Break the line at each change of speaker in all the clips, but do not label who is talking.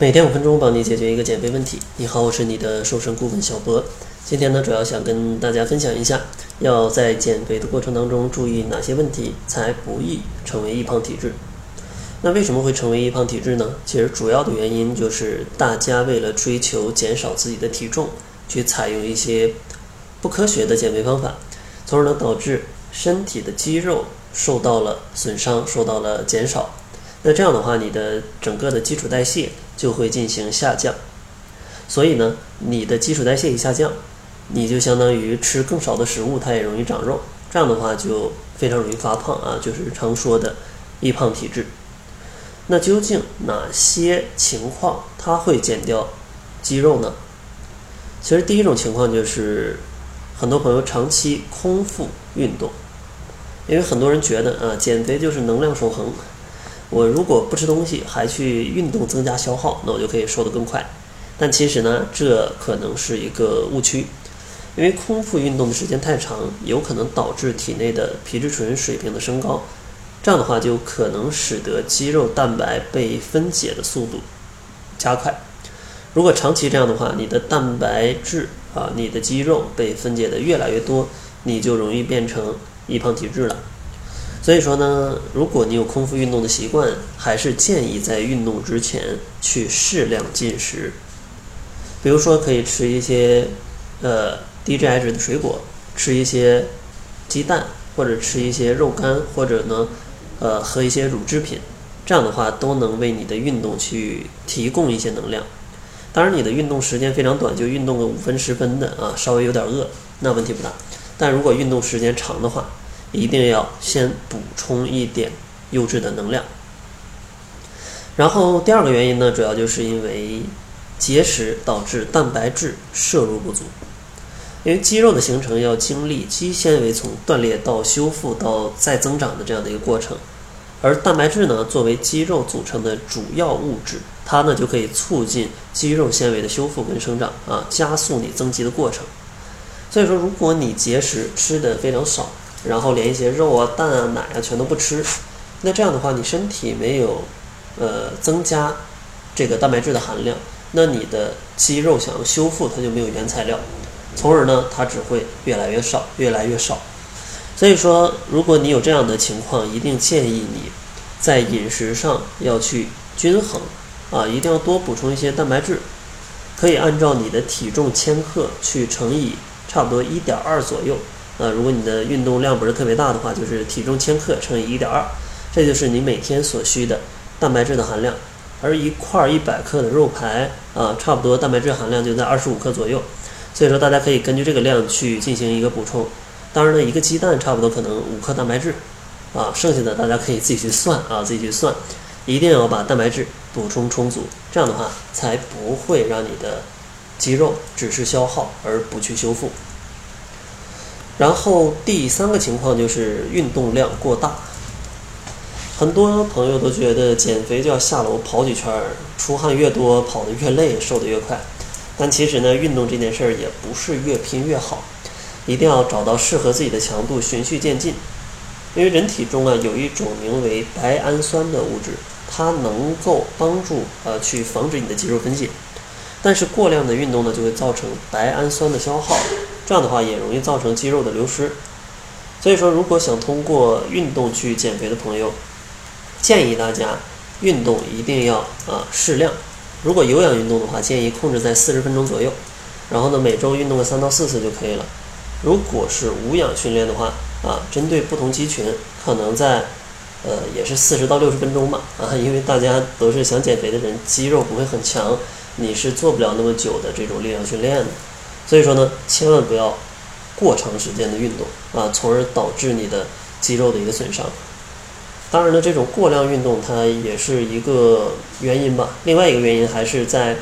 每天五分钟，帮你解决一个减肥问题。你好，我是你的瘦身顾问小博。今天呢，主要想跟大家分享一下，要在减肥的过程当中注意哪些问题，才不易成为易胖体质。那为什么会成为易胖体质呢？其实主要的原因就是大家为了追求减少自己的体重，去采用一些不科学的减肥方法，从而呢导致身体的肌肉受到了损伤，受到了减少。那这样的话，你的整个的基础代谢就会进行下降，所以呢，你的基础代谢一下降，你就相当于吃更少的食物，它也容易长肉，这样的话就非常容易发胖啊，就是常说的易胖体质。那究竟哪些情况它会减掉肌肉呢？其实第一种情况就是很多朋友长期空腹运动，因为很多人觉得啊，减肥就是能量守恒。我如果不吃东西，还去运动增加消耗，那我就可以瘦得更快。但其实呢，这可能是一个误区，因为空腹运动的时间太长，有可能导致体内的皮质醇水平的升高，这样的话就可能使得肌肉蛋白被分解的速度加快。如果长期这样的话，你的蛋白质啊，你的肌肉被分解的越来越多，你就容易变成易胖体质了。所以说呢，如果你有空腹运动的习惯，还是建议在运动之前去适量进食。比如说，可以吃一些呃低 GI 值的水果，吃一些鸡蛋，或者吃一些肉干，或者呢，呃，喝一些乳制品。这样的话，都能为你的运动去提供一些能量。当然，你的运动时间非常短，就运动个五分十分的啊，稍微有点饿，那问题不大。但如果运动时间长的话，一定要先补充一点优质的能量。然后第二个原因呢，主要就是因为节食导致蛋白质摄入不足。因为肌肉的形成要经历肌纤维从断裂到修复到再增长的这样的一个过程，而蛋白质呢，作为肌肉组成的主要物质，它呢就可以促进肌肉纤维的修复跟生长啊，加速你增肌的过程。所以说，如果你节食吃的非常少，然后连一些肉啊、蛋啊、奶啊全都不吃，那这样的话，你身体没有呃增加这个蛋白质的含量，那你的肌肉想要修复，它就没有原材料，从而呢，它只会越来越少，越来越少。所以说，如果你有这样的情况，一定建议你在饮食上要去均衡啊，一定要多补充一些蛋白质，可以按照你的体重千克去乘以差不多一点二左右。呃，如果你的运动量不是特别大的话，就是体重千克乘以一点二，这就是你每天所需的蛋白质的含量。而一块一百克的肉排啊，差不多蛋白质含量就在二十五克左右。所以说，大家可以根据这个量去进行一个补充。当然呢，一个鸡蛋差不多可能五克蛋白质啊，剩下的大家可以自己去算啊，自己去算。一定要把蛋白质补充充足，这样的话才不会让你的肌肉只是消耗而不去修复。然后第三个情况就是运动量过大，很多朋友都觉得减肥就要下楼跑几圈，出汗越多跑得越累，瘦得越快。但其实呢，运动这件事儿也不是越拼越好，一定要找到适合自己的强度，循序渐进。因为人体中啊有一种名为白氨酸的物质，它能够帮助呃去防止你的肌肉分解，但是过量的运动呢就会造成白氨酸的消耗。这样的话也容易造成肌肉的流失，所以说如果想通过运动去减肥的朋友，建议大家运动一定要啊适量。如果有氧运动的话，建议控制在四十分钟左右，然后呢每周运动个三到四次就可以了。如果是无氧训练的话，啊针对不同肌群，可能在呃也是四十到六十分钟吧，啊因为大家都是想减肥的人，肌肉不会很强，你是做不了那么久的这种力量训练的。所以说呢，千万不要过长时间的运动啊，从而导致你的肌肉的一个损伤。当然了，这种过量运动它也是一个原因吧。另外一个原因还是在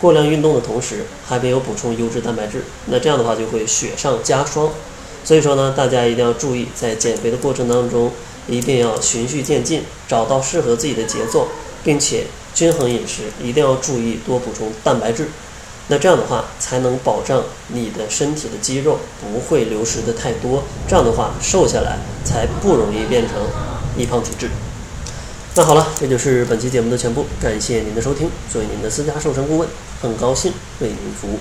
过量运动的同时，还没有补充优质蛋白质，那这样的话就会雪上加霜。所以说呢，大家一定要注意，在减肥的过程当中，一定要循序渐进，找到适合自己的节奏，并且均衡饮食，一定要注意多补充蛋白质。那这样的话，才能保障你的身体的肌肉不会流失的太多。这样的话，瘦下来才不容易变成易胖体质。那好了，这就是本期节目的全部，感谢您的收听。作为您的私家瘦身顾问，很高兴为您服务。